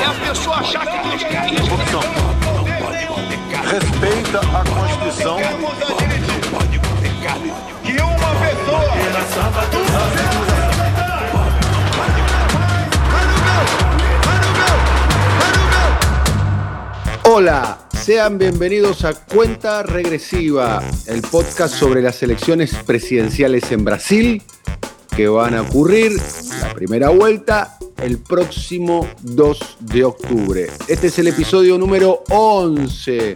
É a pessoa achar que quer isso. Corrupção. Respeita a Constituição. que uma pessoa Hola, sean bienvenidos a Cuenta Regresiva, el podcast sobre las elecciones presidenciales en Brasil que van a ocurrir la primera vuelta el próximo 2 de octubre. Este es el episodio número 11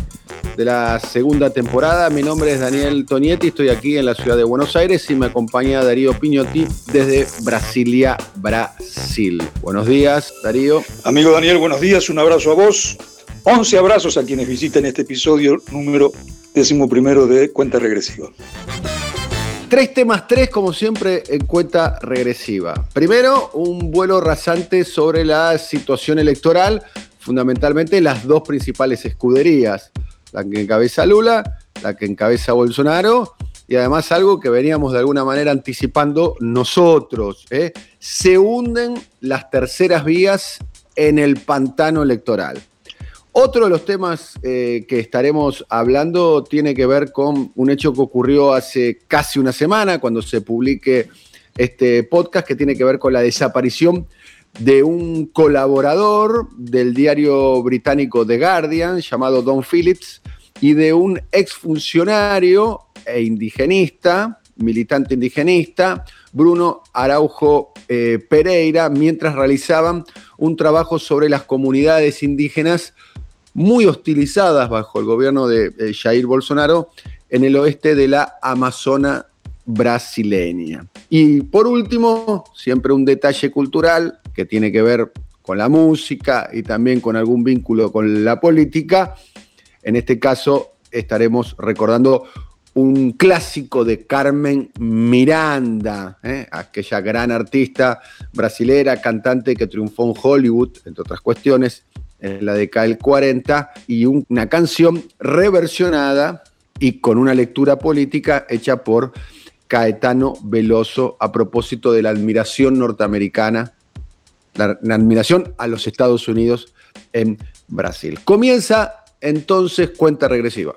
de la segunda temporada. Mi nombre es Daniel Tonietti, estoy aquí en la ciudad de Buenos Aires y me acompaña Darío Piñotti desde Brasilia, Brasil. Buenos días, Darío. Amigo Daniel, buenos días, un abrazo a vos. 11 abrazos a quienes visiten este episodio número décimo primero de Cuenta Regresiva. Tres temas, tres, como siempre, en cuenta regresiva. Primero, un vuelo rasante sobre la situación electoral, fundamentalmente las dos principales escuderías, la que encabeza Lula, la que encabeza Bolsonaro, y además algo que veníamos de alguna manera anticipando nosotros. ¿eh? Se hunden las terceras vías en el pantano electoral. Otro de los temas eh, que estaremos hablando tiene que ver con un hecho que ocurrió hace casi una semana, cuando se publique este podcast, que tiene que ver con la desaparición de un colaborador del diario británico The Guardian, llamado Don Phillips, y de un exfuncionario e indigenista, militante indigenista, Bruno Araujo eh, Pereira, mientras realizaban un trabajo sobre las comunidades indígenas muy hostilizadas bajo el gobierno de Jair Bolsonaro en el oeste de la Amazona brasileña. Y por último, siempre un detalle cultural que tiene que ver con la música y también con algún vínculo con la política. En este caso estaremos recordando un clásico de Carmen Miranda, ¿eh? aquella gran artista brasilera, cantante que triunfó en Hollywood, entre otras cuestiones, en la década del 40, y un- una canción reversionada y con una lectura política hecha por Caetano Veloso a propósito de la admiración norteamericana, la, la admiración a los Estados Unidos en Brasil. Comienza entonces cuenta regresiva.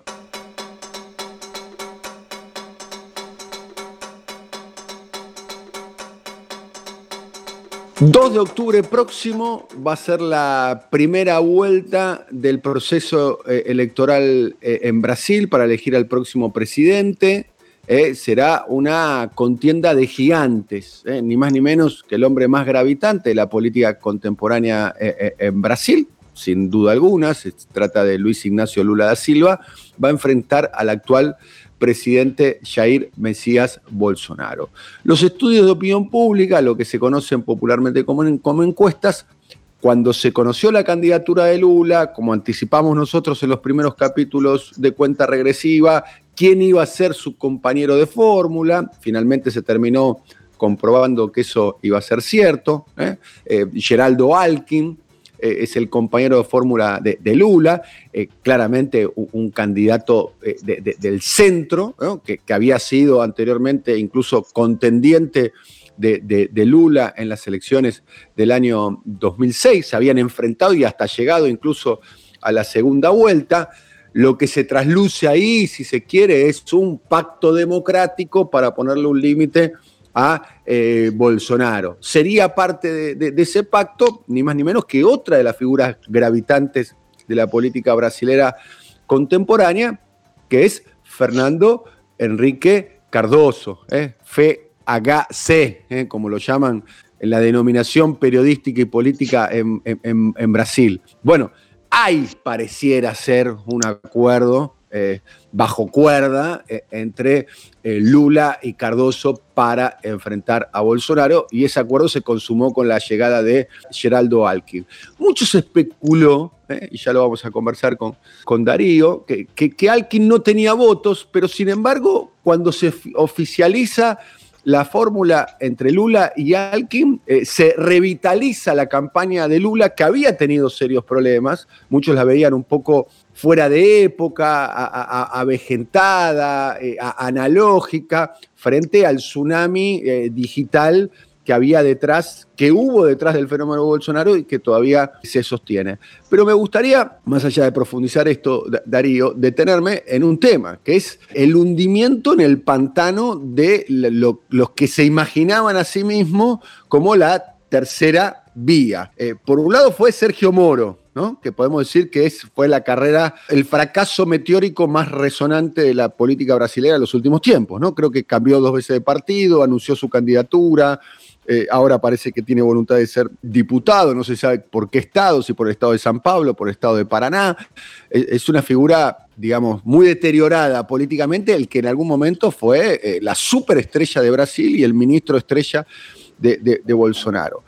2 de octubre próximo va a ser la primera vuelta del proceso eh, electoral eh, en Brasil para elegir al próximo presidente. Eh, será una contienda de gigantes, ni más ni menos que el hombre más gravitante de la política contemporánea en Brasil, sin duda alguna, se trata de Luis Ignacio Lula da Silva, va a enfrentar al actual presidente Jair Mesías Bolsonaro. Los estudios de opinión pública, lo que se conocen popularmente como, en- como encuestas, cuando se conoció la candidatura de Lula, como anticipamos nosotros en los primeros capítulos de cuenta regresiva, quién iba a ser su compañero de fórmula, finalmente se terminó comprobando que eso iba a ser cierto. ¿eh? Eh, Geraldo Alkin eh, es el compañero de fórmula de, Lula, eh, claramente un, candidato eh, de- de- del centro, que, que había sido anteriormente incluso contendiente de Lula en las elecciones del año 2006, se habían enfrentado y hasta llegado incluso a la segunda vuelta. Lo que se trasluce ahí, si se quiere, es un pacto democrático para ponerle un límite a eh, Bolsonaro. Sería parte de, ese pacto, ni más ni menos que otra de las figuras gravitantes de la política brasilera contemporánea, que es Fernando Enrique Cardoso, ¿eh? FHC, ¿eh? como lo llaman en la denominación periodística y política en, Brasil. Bueno, hay, pareciera ser, un acuerdo eh, bajo cuerda eh, entre eh, Lula y Cardoso para enfrentar a Bolsonaro y ese acuerdo se consumó con la llegada de Geraldo Alquim. Mucho se especuló, y ya lo vamos a conversar con, con Darío, que, que, que no tenía votos, pero sin embargo, cuando se oficializa la fórmula entre Lula y Alkin, eh, se revitaliza la campaña de Lula, que había tenido serios problemas, muchos la veían un poco fuera de época, avejentada, eh, analógica, frente al tsunami eh, digital que había detrás, que hubo detrás del fenómeno Bolsonaro y que todavía se sostiene. Pero me gustaría, más allá de profundizar esto, Darío, detenerme en un tema, que es el hundimiento en el pantano de los que se imaginaban a sí mismos como la tercera vía. Eh, por un lado fue Sergio Moro, ¿no? que podemos decir que es, fue la carrera, el fracaso meteórico más resonante de la política brasileña en los últimos tiempos. ¿no? Creo que cambió dos veces de partido, anunció su candidatura, eh, ahora parece que tiene voluntad de ser diputado, no se sabe por qué estado, si por el estado de San Pablo, por el estado de Paraná. Es, una figura, digamos, muy deteriorada políticamente, el que en algún momento fue eh, la superestrella de Brasil y el ministro estrella de, de Bolsonaro.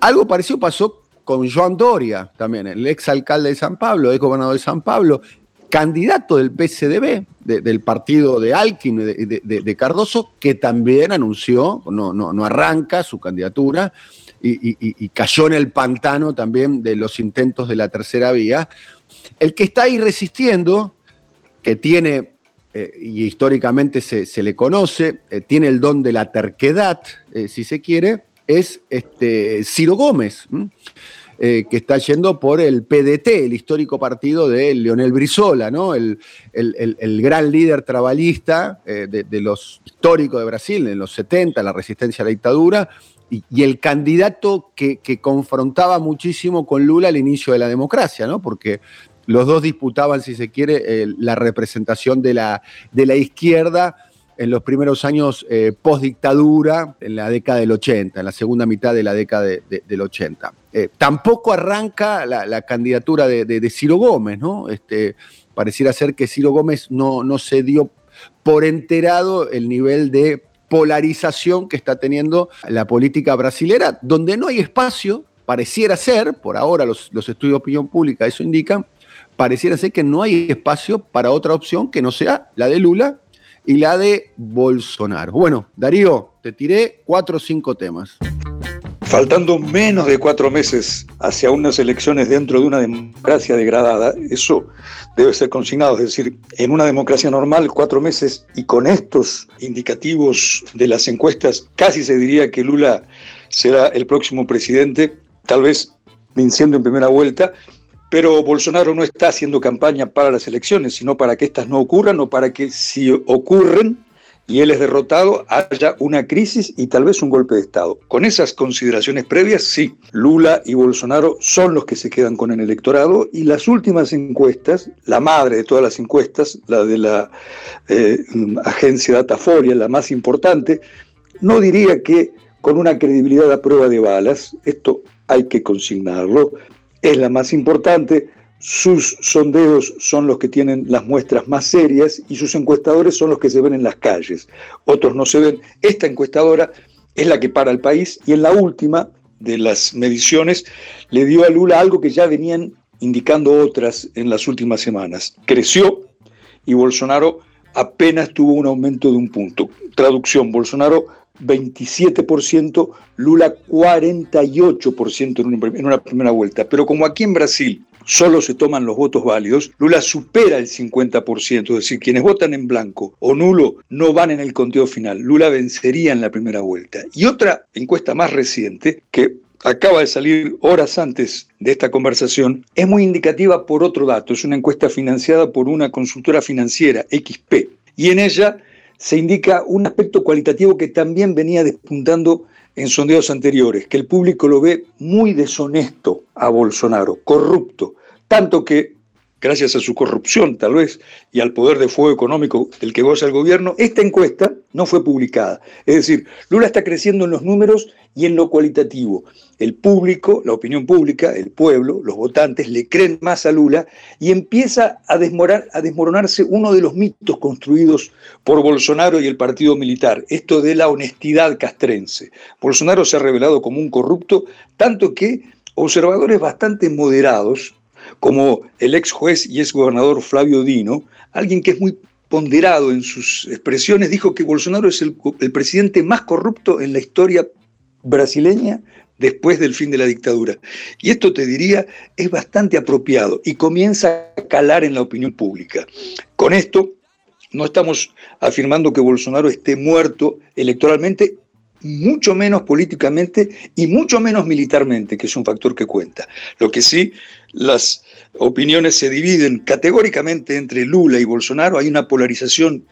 Algo parecido pasó con Joan Doria también, el ex alcalde de San Pablo, ex gobernador de San Pablo, candidato del Del partido de Alkin, de, Cardoso, que también anunció, no, no, no arranca su candidatura y, cayó en el pantano también de los intentos de la tercera vía. El que está ahí resistiendo, que tiene, eh, y históricamente se, le conoce, eh, tiene el don de la terquedad, eh, si se quiere, es este, Ciro Gómez. Eh, que está yendo por el PDT, el histórico partido de Leonel Brizola, ¿no? el, el, gran líder trabalista eh, de, los históricos de Brasil en los 70, la resistencia a la dictadura, y, el candidato que, confrontaba muchísimo con Lula al inicio de la democracia, ¿no? porque los dos disputaban, si se quiere, la representación de la, de la izquierda en los primeros años eh, post-dictadura, en la década del 80, en la segunda mitad de la década del 80. Eh, tampoco arranca la, candidatura de, Ciro Gómez, ¿no? Este, pareciera ser que Ciro Gómez no, no se dio por enterado el nivel de polarización que está teniendo la política brasilera, donde no hay espacio, pareciera ser, por ahora los, los estudios de opinión pública eso indican, pareciera ser que no hay espacio para otra opción que no sea la de Lula y la de Bolsonaro. Bueno, Darío, te tiré cuatro o cinco temas. Faltando menos de cuatro meses hacia unas elecciones dentro de una democracia degradada, eso debe ser consignado. Es decir, en una democracia normal, cuatro meses, y con estos indicativos de las encuestas, casi se diría que Lula será el próximo presidente, tal vez venciendo en primera vuelta, pero Bolsonaro no está haciendo campaña para las elecciones, sino para que éstas no ocurran o para que si ocurren y él es derrotado, haya una crisis y tal vez un golpe de Estado. Con esas consideraciones previas, sí, Lula y Bolsonaro son los que se quedan con el electorado y las últimas encuestas, la madre de todas las encuestas, la de la eh, agencia Datafolia, la más importante, no diría que con una credibilidad a prueba de balas, esto hay que consignarlo, es la más importante, sus sondeos son los que tienen las muestras más serias y sus encuestadores son los que se ven en las calles. Otros no se ven. Esta encuestadora es la que para el país y en la última de las mediciones le dio a Lula algo que ya venían indicando otras en las últimas semanas. Creció y Bolsonaro apenas tuvo un aumento de un punto. Traducción, Bolsonaro 27%, Lula 48% en una, primera vuelta. Pero como aquí en Brasil solo se toman los votos válidos, Lula supera el 50%, es decir, quienes votan en blanco o nulo no van en el conteo final. Lula vencería en la primera vuelta. Y otra encuesta más reciente, que acaba de salir horas antes de esta conversación, es muy indicativa por otro dato. Es una encuesta financiada por una consultora financiera, XP. Y en ella se indica un aspecto cualitativo que también venía despuntando en sondeos anteriores, que el público lo ve muy deshonesto a Bolsonaro, corrupto, tanto que gracias a su corrupción tal vez y al poder de fuego económico del que goza el gobierno, esta encuesta no fue publicada. Es decir, Lula está creciendo en los números y en lo cualitativo. El público, la opinión pública, el pueblo, los votantes le creen más a Lula y empieza a, a desmoronarse uno de los mitos construidos por Bolsonaro y el partido militar, esto de la honestidad castrense. Bolsonaro se ha revelado como un corrupto, tanto que observadores bastante moderados, como el ex juez y ex gobernador Flavio Dino, alguien que es muy ponderado en sus expresiones, dijo que Bolsonaro es el, el presidente más corrupto en la historia brasileña después del fin de la dictadura. Y esto te diría es bastante apropiado y comienza a calar en la opinión pública. Con esto no estamos afirmando que Bolsonaro esté muerto electoralmente, mucho menos políticamente y mucho menos militarmente, que es un factor que cuenta. Lo que sí, las opiniones se dividen categóricamente entre Lula y Bolsonaro, hay una polarización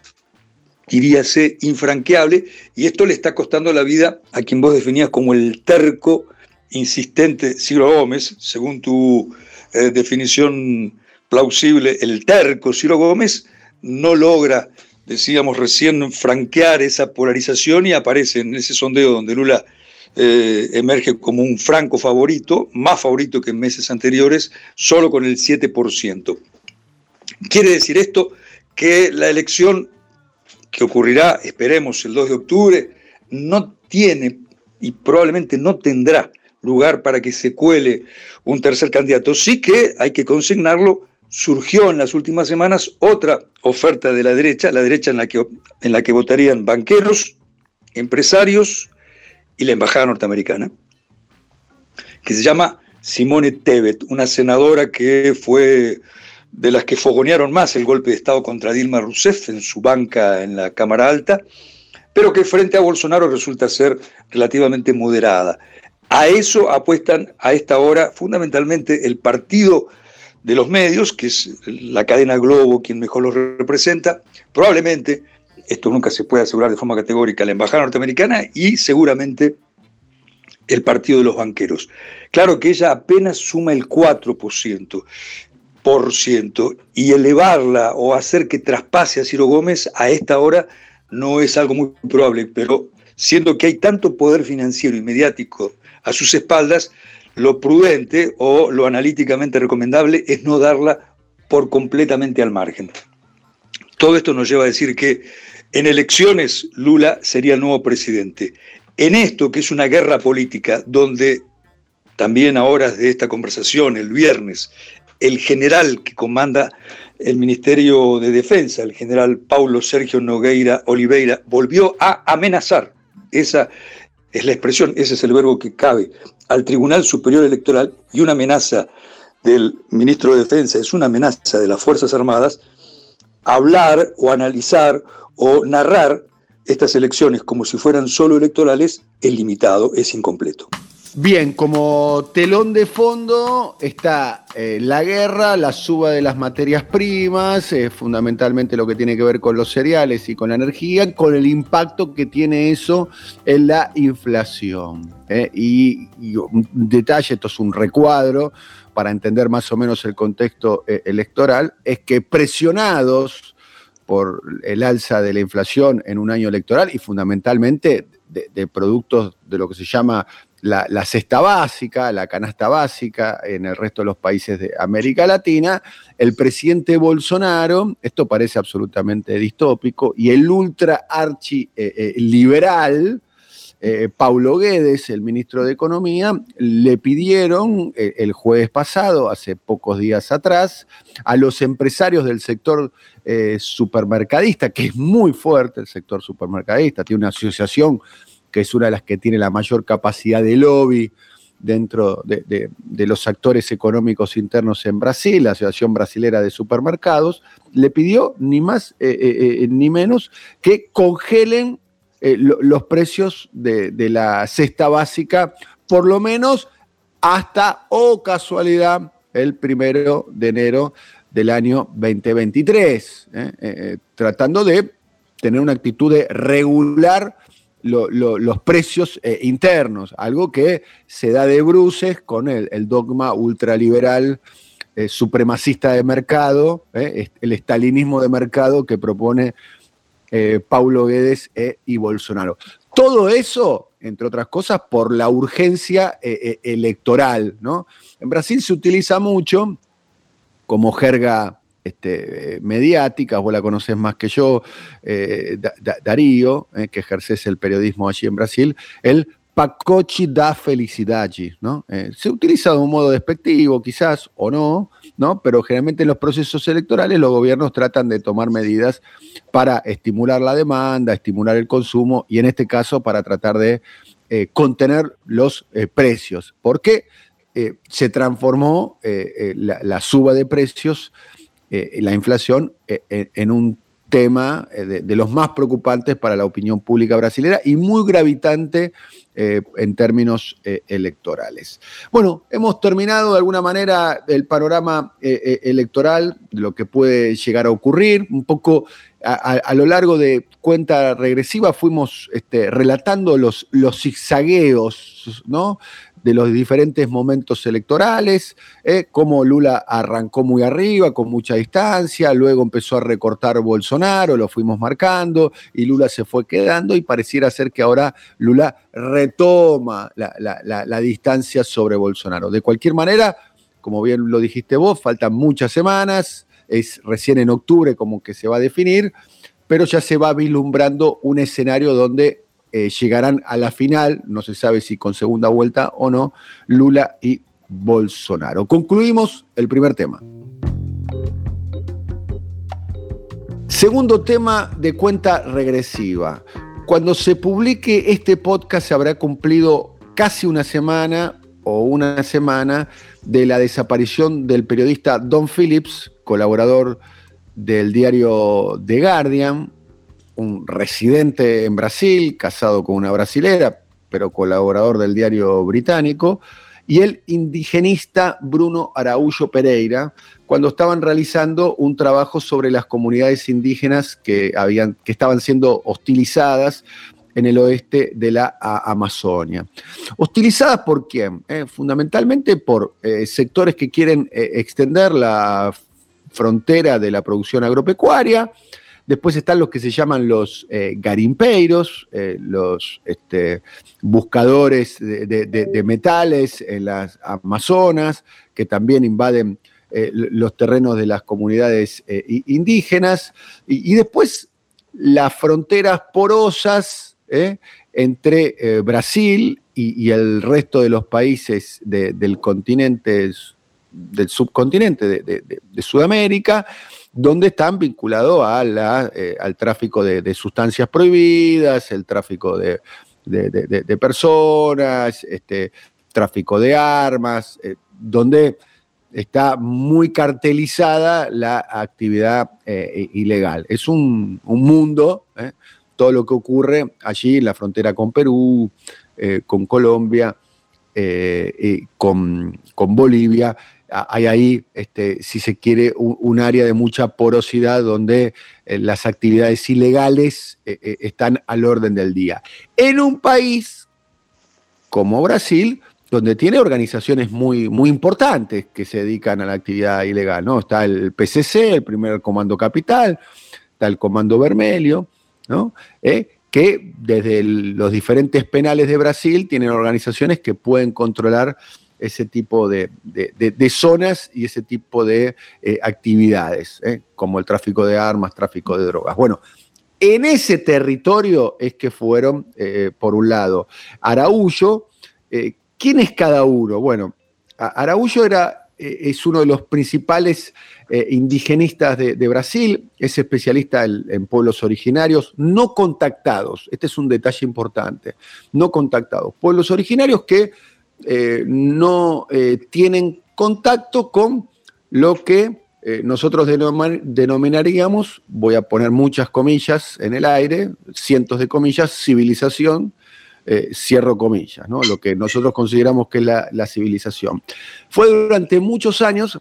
diríase, infranqueable, y esto le está costando la vida a quien vos definías como el terco, insistente Ciro Gómez, según tu eh, definición plausible, el terco Ciro Gómez no logra, decíamos recién, franquear esa polarización y aparece en ese sondeo donde Lula eh, emerge como un franco favorito, más favorito que en meses anteriores, solo con el 7%. Quiere decir esto que la elección que ocurrirá, esperemos, el 2 de octubre, no tiene y probablemente no tendrá lugar para que se cuele un tercer candidato. Sí que hay que consignarlo, surgió en las últimas semanas otra oferta de la derecha, la derecha en la que, en la que votarían banqueros, empresarios y la embajada norteamericana, que se llama Simone Tebet, una senadora que fue de las que fogonearon más el golpe de Estado contra Dilma Rousseff en su banca en la Cámara Alta, pero que frente a Bolsonaro resulta ser relativamente moderada. A eso apuestan a esta hora fundamentalmente el partido de los medios, que es la cadena Globo quien mejor lo representa, probablemente, esto nunca se puede asegurar de forma categórica, la Embajada norteamericana y seguramente el Partido de los Banqueros. Claro que ella apenas suma el 4% y elevarla o hacer que traspase a Ciro Gómez a esta hora no es algo muy probable, pero siendo que hay tanto poder financiero y mediático a sus espaldas, lo prudente o lo analíticamente recomendable es no darla por completamente al margen. Todo esto nos lleva a decir que en elecciones Lula sería el nuevo presidente. En esto, que es una guerra política, donde también a horas de esta conversación, el viernes, el general que comanda el Ministerio de Defensa, el general Paulo Sergio Nogueira Oliveira, volvió a amenazar, esa es la expresión, ese es el verbo que cabe, al Tribunal Superior Electoral y una amenaza del ministro de Defensa, es una amenaza de las Fuerzas Armadas, hablar o analizar o narrar estas elecciones como si fueran solo electorales es limitado, es incompleto. Bien, como telón de fondo está eh, la guerra, la suba de las materias primas, eh, fundamentalmente lo que tiene que ver con los cereales y con la energía, con el impacto que tiene eso en la inflación. Eh. Y, un detalle, esto es un recuadro para entender más o menos el contexto electoral, es que presionados por el alza de la inflación en un año electoral y fundamentalmente de productos de lo que se llama la, cesta básica, la canasta básica en el resto de los países de América Latina, el presidente Bolsonaro, esto parece absolutamente distópico, y el ultra archi eh, eh, liberal, eh, Paulo Guedes, el ministro de Economía, le pidieron el jueves pasado, hace pocos días atrás, a los empresarios del sector supermercadista, que es muy fuerte el sector supermercadista, tiene una asociación que es una de las que tiene la mayor capacidad de lobby dentro de, los actores económicos internos en Brasil, la Asociación Brasilera de Supermercados, le pidió ni más eh, eh, eh, ni menos que congelen los precios de, la cesta básica, por lo menos hasta, o oh casualidad, el primero de enero del año 2023, tratando de tener una actitud de regular los precios eh, internos, algo que se da de bruces con el, dogma ultraliberal supremacista de mercado, el estalinismo de mercado que propone Paulo Guedes y Bolsonaro. Todo eso, entre otras cosas, por la urgencia electoral. ¿no? En Brasil se utiliza mucho como jerga este, mediática, vos la conoces más que yo, eh, Darío, eh, que ejerces el periodismo allí en Brasil, el pacochi da felicidade, ¿no? Eh, se utiliza de un modo despectivo, quizás, o no, ¿no? Pero generalmente en los procesos electorales los gobiernos tratan de tomar medidas para estimular la demanda, estimular el consumo y en este caso para tratar de contener los precios. Porque se transformó la, suba de precios eh, la inflación eh, en un tema eh, de, los más preocupantes para la opinión pública brasileña y muy gravitante en términos electorales. Bueno, hemos terminado de alguna manera el panorama electoral, de lo que puede llegar a ocurrir, un poco a, lo largo de cuenta regresiva fuimos este, relatando los, los zigzagueos, ¿no? De los diferentes momentos electorales, eh, cómo Lula arrancó muy arriba, con mucha distancia, luego empezó a recortar Bolsonaro, lo fuimos marcando, y Lula se fue quedando, y pareciera ser que ahora Lula retoma la, distancia sobre Bolsonaro. De cualquier manera, como bien lo dijiste vos, faltan muchas semanas, es recién en octubre como que se va a definir, pero ya se va vislumbrando un escenario donde eh, llegarán a la final, no se sabe si con segunda vuelta o no, Lula y Bolsonaro. Concluimos el primer tema. Segundo tema de cuenta regresiva. Cuando se publique este podcast se habrá cumplido casi una semana o una semana de la desaparición del periodista Don Phillips, colaborador del diario The Guardian, un residente en Brasil, casado con una brasilera, pero colaborador del diario británico, y el indigenista Bruno Araújo Pereira, cuando estaban realizando un trabajo sobre las comunidades indígenas que, habían, que estaban siendo hostilizadas en el oeste de la Amazonia. ¿Hostilizadas por quién? Eh, fundamentalmente por eh, sectores que quieren eh, extender la frontera de la producción agropecuaria, Después están los que se llaman los eh, garimpeiros, eh, los este, buscadores de, metales en las Amazonas, que también invaden eh, los terrenos de las comunidades indígenas. Y, después las fronteras porosas entre Brasil y, el resto de los países del continente, del subcontinente de Sudamérica donde están vinculados eh, al tráfico de, sustancias prohibidas, el tráfico de, personas, este, tráfico de armas, eh, donde está muy cartelizada la actividad eh, ilegal. Es un, mundo, todo lo que ocurre allí en la frontera con Perú, con Colombia, con, con Bolivia, hay ahí, este, si se quiere, un, área de mucha porosidad donde eh, las actividades ilegales eh, eh, están al orden del día. En un país como Brasil, donde tiene organizaciones muy, muy importantes que se dedican a la actividad ilegal, ¿no? Está el PCC, el primer Comando Capital, está el Comando Vermelho, ¿no? que desde los diferentes penales de Brasil tienen organizaciones que pueden controlar ese tipo de, zonas y ese tipo de eh, actividades, ¿eh? como el tráfico de armas, tráfico de drogas. Bueno, en ese territorio es que fueron, eh, por un lado, Araújo. ¿Quién es cada uno? Bueno, Araújo era, es uno de los principales indigenistas de, Brasil, es especialista en, pueblos originarios no contactados. Este es un detalle importante, no contactados. Pueblos originarios que eh, no eh, tienen contacto con lo que eh, nosotros denominaríamos, voy a poner muchas comillas en el aire, cientos de comillas, civilización, cierro comillas, ¿no? lo que nosotros consideramos que es la, civilización. Fue durante muchos años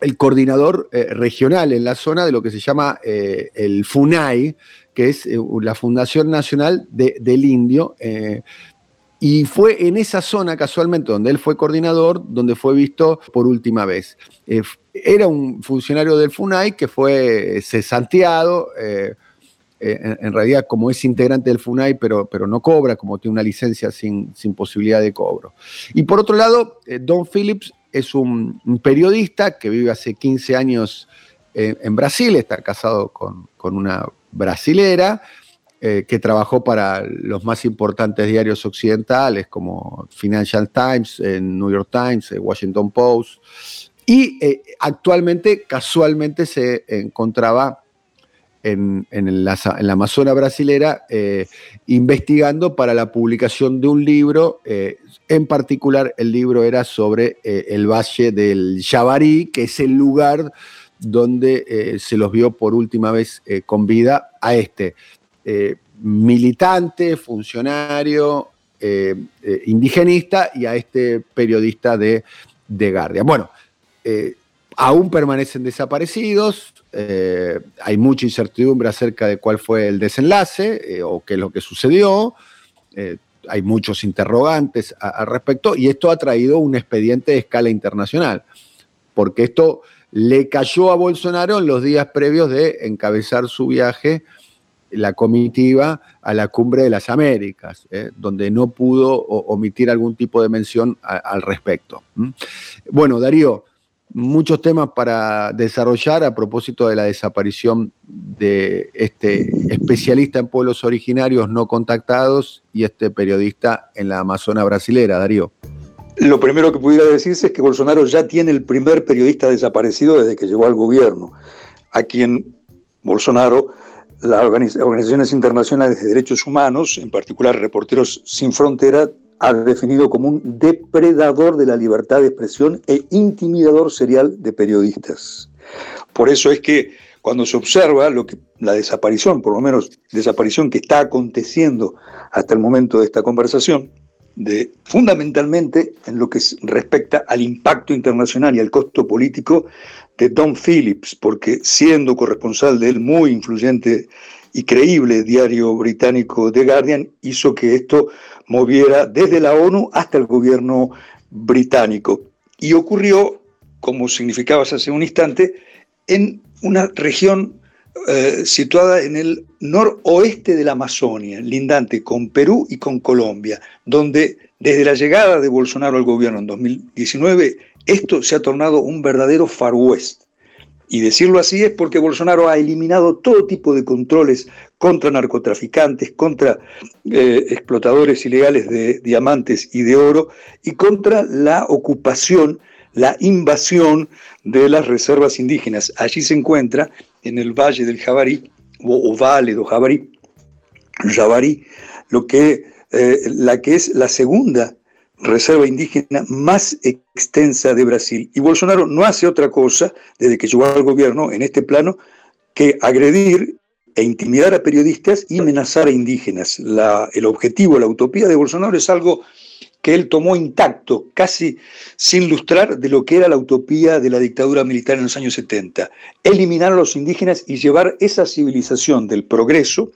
el coordinador regional en la zona de lo que se llama el FUNAI, que es la Fundación Nacional del Indio, Y fue en esa zona, casualmente, donde él fue coordinador, donde fue visto por última vez. Eh, era un funcionario del FUNAI que fue cesanteado. Eh, eh, en, realidad, como es integrante del FUNAI, pero, pero no cobra, como tiene una licencia sin, sin posibilidad de cobro. Y por otro lado, Don Phillips es un, periodista que vive hace 15 años en Brasil, está casado con, con una brasilera, eh, que trabajó para los más importantes diarios occidentales como Financial Times, New York Times, Washington Post, y eh, actualmente casualmente se encontraba en, la, Amazona brasilera eh, investigando para la publicación de un libro, en particular el libro era sobre el valle del Yabarí, que es el lugar donde se los vio por última vez con vida a este eh, militante, funcionario, eh, eh, indigenista y a este periodista de, de. Bueno, aún permanecen desaparecidos, hay mucha incertidumbre acerca de cuál fue el desenlace o qué es lo que sucedió, hay muchos interrogantes al respecto y esto ha traído un expediente de escala internacional, porque esto le cayó a Bolsonaro en los días previos de encabezar su viaje la comitiva a la cumbre de las Américas, ¿eh? donde no pudo omitir algún tipo de mención al respecto. Bueno, Darío, muchos temas para desarrollar a propósito de la desaparición de este especialista en pueblos originarios no contactados y este periodista en la Amazona brasilera, Darío. Lo primero que pudiera decirse es que Bolsonaro ya tiene el primer periodista desaparecido desde que llegó al gobierno, a quien Bolsonaro las organizaciones internacionales de derechos humanos, en particular Reporteros Sin Frontera, ha definido como un depredador de la libertad de expresión e intimidador serial de periodistas. Por eso es que cuando se observa lo que, la desaparición, por lo menos desaparición que está aconteciendo hasta el momento de esta conversación, de, fundamentalmente en lo que respecta al impacto internacional y al costo político de Don Phillips, porque siendo corresponsal del muy influyente y creíble diario británico The Guardian, hizo que esto moviera desde la ONU hasta el gobierno británico. Y ocurrió, como significabas hace un instante, en una región eh, situada en el noroeste de la Amazonia, lindante con Perú y con Colombia, donde desde la llegada de Bolsonaro al gobierno en 2019, esto se ha tornado un verdadero Far West. Y decirlo así es porque Bolsonaro ha eliminado todo tipo de controles contra narcotraficantes, contra eh, explotadores ilegales de diamantes y de oro, y contra la ocupación, la invasión de las reservas indígenas. Allí se encuentra, en el Valle del Jabarí, o, Valle do Jabarí, Jabarí, lo que, eh, la que es la segunda reserva indígena más extensa de Brasil. Y Bolsonaro no hace otra cosa, desde que llegó al gobierno en este plano, que agredir e intimidar a periodistas y amenazar a indígenas. el objetivo, la utopía de Bolsonaro es algo que él tomó intacto, casi sin lustrar de lo que era la utopía de la dictadura militar en los años 70. Eliminar a los indígenas y llevar esa civilización del progreso,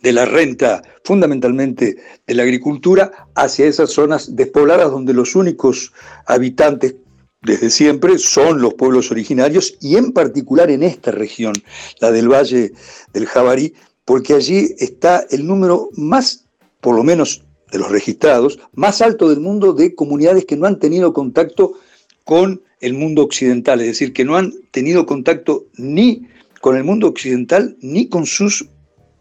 de la renta, fundamentalmente de la agricultura, hacia esas zonas despobladas donde los únicos habitantes desde siempre son los pueblos originarios y en particular en esta región, la del Valle del Jabarí, porque allí está el número más, por lo menos de los registrados, más alto del mundo de comunidades que no han tenido contacto con el mundo occidental, es decir, que no han tenido contacto ni con el mundo occidental ni con sus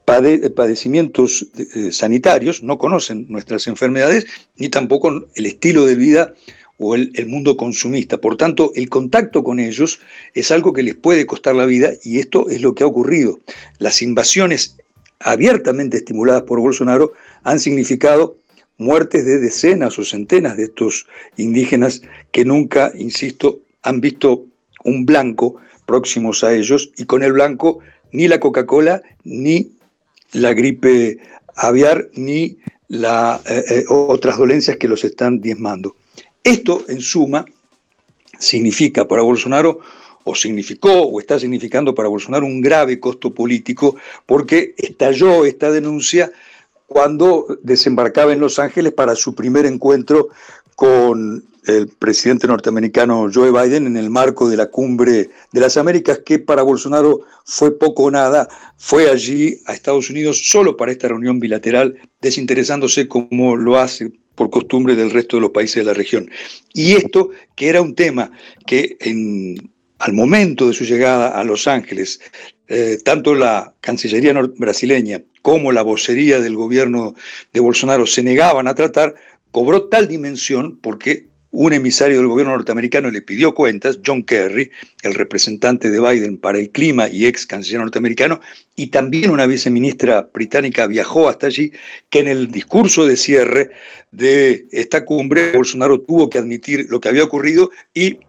padecimientos eh, sanitarios, no conocen nuestras enfermedades, ni tampoco el estilo de vida o el, mundo consumista. Por tanto, el contacto con ellos es algo que les puede costar la vida y esto es lo que ha ocurrido. Las invasiones abiertamente estimuladas por Bolsonaro han significado muertes de decenas o centenas de estos indígenas que nunca, insisto, han visto un blanco próximos a ellos y con el blanco ni la Coca-Cola ni la gripe aviar ni la, eh, eh, otras dolencias que los están diezmando. Esto, en suma, significa para Bolsonaro, o significó, o está significando para Bolsonaro un grave costo político, porque estalló esta denuncia cuando desembarcaba en Los Ángeles para su primer encuentro con el presidente norteamericano Joe Biden en el marco de la cumbre de las Américas, que para Bolsonaro fue poco o nada, fue allí a Estados Unidos solo para esta reunión bilateral, desinteresándose como lo hace por costumbre del resto de los países de la región. Y esto, que era un tema que en, al momento de su llegada a Los Ángeles, eh, tanto la Cancillería brasileña como la vocería del gobierno de Bolsonaro se negaban a tratar, cobró tal dimensión porque un emisario del gobierno norteamericano le pidió cuentas, John Kerry, el representante de Biden para el clima y ex canciller norteamericano, y también una viceministra británica viajó hasta allí, que en el discurso de cierre de esta cumbre, Bolsonaro tuvo que admitir lo que había ocurrido y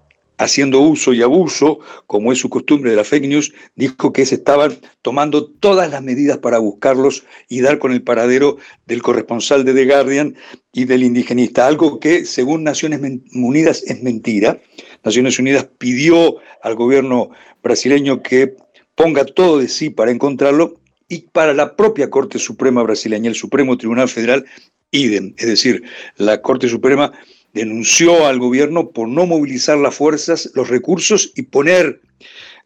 haciendo uso y abuso, como es su costumbre de la fake news, dijo que se estaban tomando todas las medidas para buscarlos y dar con el paradero del corresponsal de The Guardian y del indigenista, algo que según Naciones Unidas es mentira. Naciones Unidas pidió al gobierno brasileño que ponga todo de sí para encontrarlo y para la propia Corte Suprema brasileña, el Supremo Tribunal Federal, idem, es decir, la Corte Suprema denunció al gobierno por no movilizar las fuerzas, los recursos y poner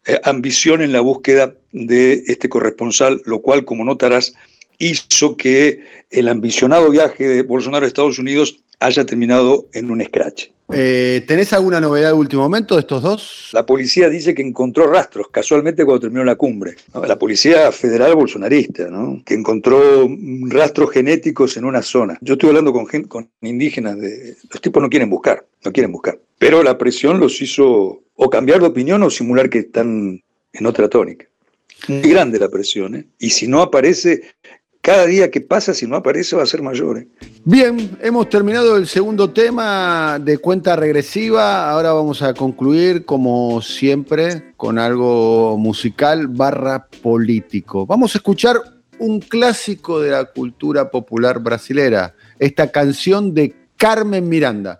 eh, ambición en la búsqueda de este corresponsal, lo cual, como notarás, hizo que el ambicionado viaje de Bolsonaro a Estados Unidos haya terminado en un scratch. Eh, ¿Tenés alguna novedad de último momento de estos dos? La policía dice que encontró rastros, casualmente cuando terminó la cumbre. La policía federal bolsonarista, ¿no? que encontró rastros genéticos en una zona. Yo estoy hablando con, con indígenas, de, los tipos no quieren buscar, no quieren buscar. Pero la presión los hizo o cambiar de opinión o simular que están en otra tónica. Muy grande la presión, ¿eh? Y si no aparece, cada día que pasa, si no aparece, va a ser mayor. ¿eh? Bien, hemos terminado el segundo tema de cuenta regresiva. Ahora vamos a concluir, como siempre, con algo musical barra político. Vamos a escuchar un clásico de la cultura popular brasilera, esta canción de Carmen Miranda.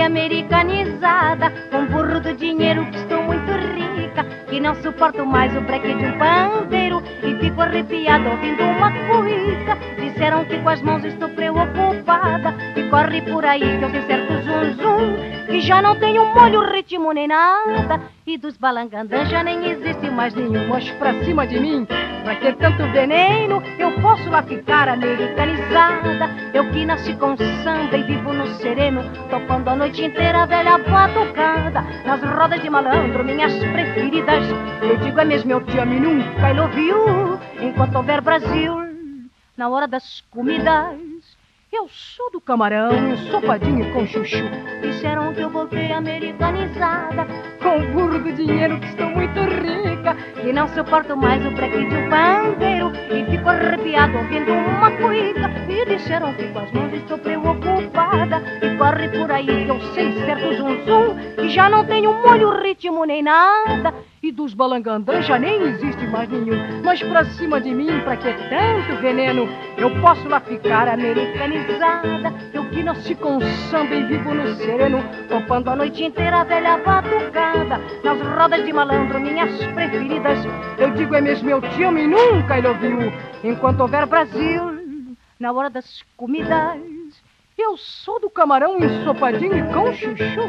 Americanizada Com burro do dinheiro que estou muito rica Que não suporto mais o breque de um pandeiro E fico arrepiado ouvindo uma cuica Disseram que com as mãos estou preocupada E corre por aí que eu tenho certo zum zum Que já não tenho molho, ritmo nem nada E dos balangandãs já nem existe mais nenhum Mas pra cima de mim Pra que tanto veneno? Eu posso lá ficar americanizada. Eu que nasci com samba e vivo no sereno, tocando a noite inteira a velha batucada. Nas rodas de malandro, minhas preferidas. Eu digo é mesmo, eu te amo e nunca love you. Enquanto houver Brasil, na hora das comidas. Eu sou do camarão, sopadinho com chuchu. Disseram que eu voltei americanizada, com burro do dinheiro que estou muito rica. E não suporto mais o breque de um pandeiro. E fico arrepiado ouvindo uma cuica. E disseram que com as mãos estou preocupada. E corre por aí que eu sei certo zum zum. Que já não tenho molho, ritmo nem nada. E dos balangandãs já nem existe mais nenhum. Mas pra cima de mim, pra que tanto veneno? Eu posso lá ficar americanizada. Eu que nasci com samba e vivo no sereno. Topando a noite inteira a velha batucada. Nas rodas de malandro, minhas preferidas. Eu digo é mesmo, eu te amo e nunca ele ouviu. Enquanto houver Brasil, na hora das comidas. Eu sou do camarão ensopadinho com chuchu.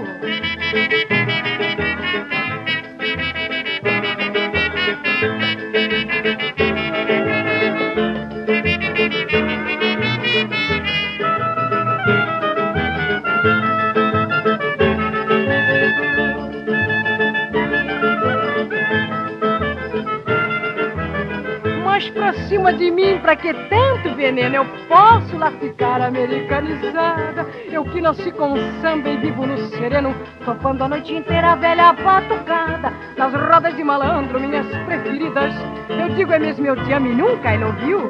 Pra cima de mim, pra que tanto veneno? Eu posso lá ficar americanizada. Eu que nasci com samba e vivo no sereno, topando a noite inteira a velha batucada. Nas rodas de malandro, minhas preferidas. Eu digo é mesmo, eu te amo e nunca I love you.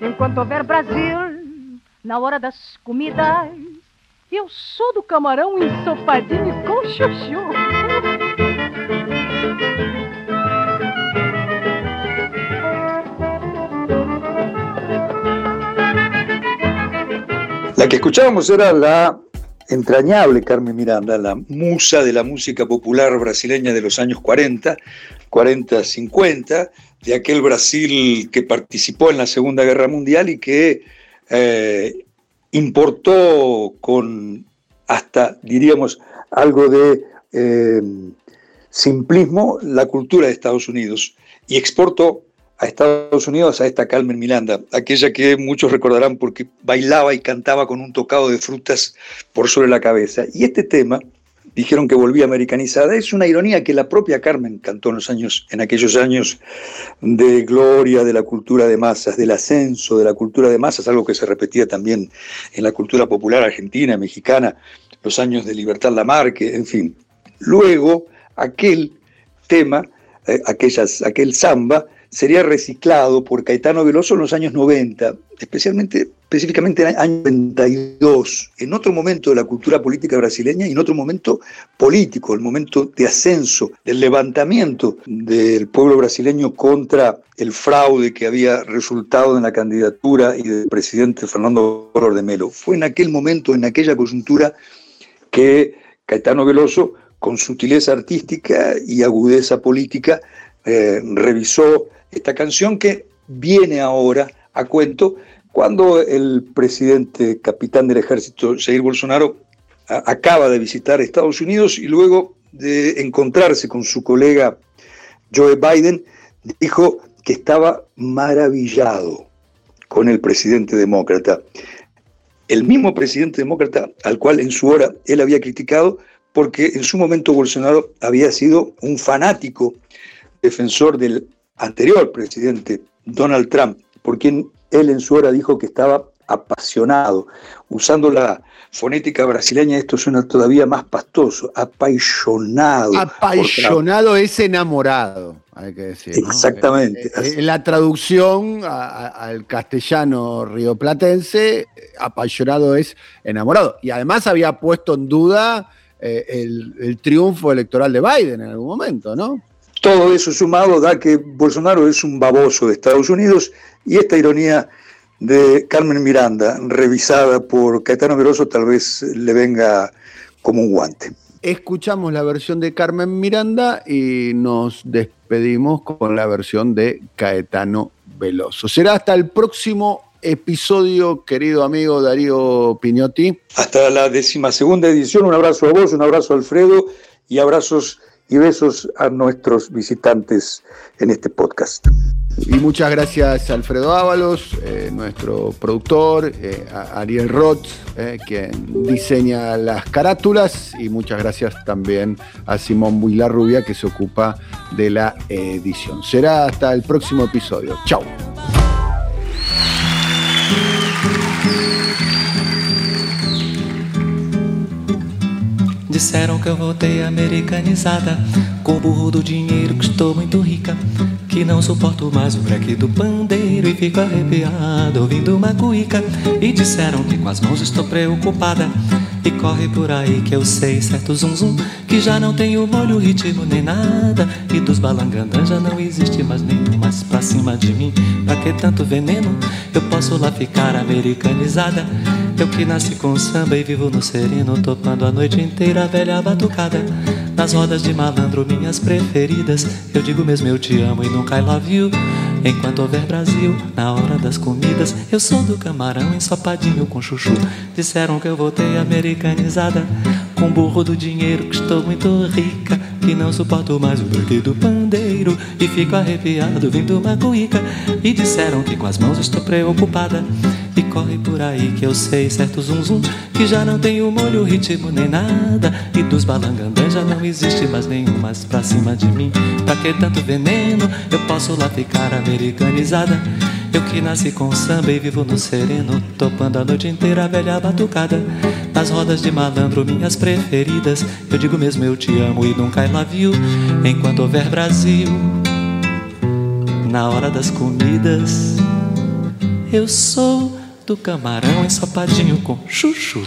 Enquanto houver Brasil, na hora das comidas, eu sou do camarão ensopadinho com chuchu. La que escuchábamos era la entrañable Carmen Miranda, la musa de la música popular brasileña de los años 40, 40-50, de aquel Brasil que participó en la Segunda Guerra Mundial y que eh, importó con hasta, diríamos, algo de eh, simplismo la cultura de Estados Unidos y exportó a Estados Unidos a esta Carmen Miranda, aquella que muchos recordarán porque bailaba y cantaba con un tocado de frutas por sobre la cabeza. Y este tema, dijeron que volvía americanizada, es una ironía que la propia Carmen cantó en los años, en aquellos años de gloria de la cultura de masas, del ascenso de la cultura de masas, algo que se repetía también en la cultura popular argentina, mexicana, los años de Libertad Lamarque, en fin. Luego, aquel tema, eh, aquellas, aquel samba, sería reciclado por Caetano Veloso en los años 90, especialmente, específicamente en el año 92, en otro momento de la cultura política brasileña y en otro momento político, el momento de ascenso, del levantamiento del pueblo brasileño contra el fraude que había resultado en la candidatura y del presidente Fernando Collor de Melo. Fue en aquel momento, en aquella coyuntura, que Caetano Veloso, con sutileza artística y agudeza política, eh, revisó esta canción que viene ahora a cuento cuando el presidente capitán del ejército Jair Bolsonaro acaba de visitar Estados Unidos y luego de encontrarse con su colega Joe Biden, dijo que estaba maravillado con el presidente demócrata. El mismo presidente demócrata al cual en su hora él había criticado porque en su momento Bolsonaro había sido un fanático defensor del anterior presidente, Donald Trump, por quien él en su hora dijo que estaba apasionado. Usando la fonética brasileña, esto suena todavía más pastoso, apasionado. Apasionado es enamorado, hay que decir. Exactamente. Eh, en la traducción al castellano rioplatense, apasionado es enamorado. Y además había puesto en duda eh, el triunfo electoral de Biden en algún momento, ¿no? Todo eso sumado da que Bolsonaro es un baboso de Estados Unidos y esta ironía de Carmen Miranda, revisada por Caetano Veroso, tal vez le venga como un guante. Escuchamos la versión de Carmen Miranda y nos despedimos con la versión de Caetano Veloso. Será hasta el próximo episodio, querido amigo Darío Piñotti. Hasta la segunda edición. Un abrazo a vos, un abrazo a Alfredo y abrazos y besos a nuestros visitantes en este podcast. Y muchas gracias a Alfredo Ábalos, eh, nuestro productor, eh, a Ariel Roth, eh, quien diseña las carátulas, y muchas gracias también a Simón Builarrubia, que se ocupa de la edición. Será hasta el próximo episodio. Chao. Disseram que eu voltei americanizada Com burro do dinheiro que estou muito rica Que não suporto mais o breque do pandeiro E fico arrepiado ouvindo uma cuíca E disseram que com as mãos estou preocupada E corre por aí que eu sei certo zum zum Que já não tenho molho, ritmo nem nada E dos balangandãs já não existe mais nenhum mais pra cima de mim Pra que tanto veneno? Eu posso lá ficar americanizada eu que nasci com samba e vivo no sereno, topando a noite inteira a velha batucada. Nas rodas de malandro, minhas preferidas. Eu digo mesmo eu te amo e nunca I love you. Enquanto houver Brasil, na hora das comidas, eu sou do camarão ensopadinho com chuchu. Disseram que eu voltei americanizada, com burro do dinheiro que estou muito rica. Que não suporto mais o break do pandeiro E fico arrepiado vindo uma cuíca E disseram que com as mãos estou preocupada e corre por aí que eu sei certo zum zum Que já não tem o molho, ritmo nem nada E dos balangandãs já não existe mais nenhum mais pra cima de mim. Pra que tanto veneno? Eu posso lá ficar americanizada. Eu que nasci com samba e vivo no sereno Topando a noite inteira a velha batucada. Nas rodas de malandro, minhas preferidas. Eu digo mesmo eu te amo e nunca I love you Enquanto houver Brasil Na hora das comidas Eu sou do camarão ensopadinho com chuchu.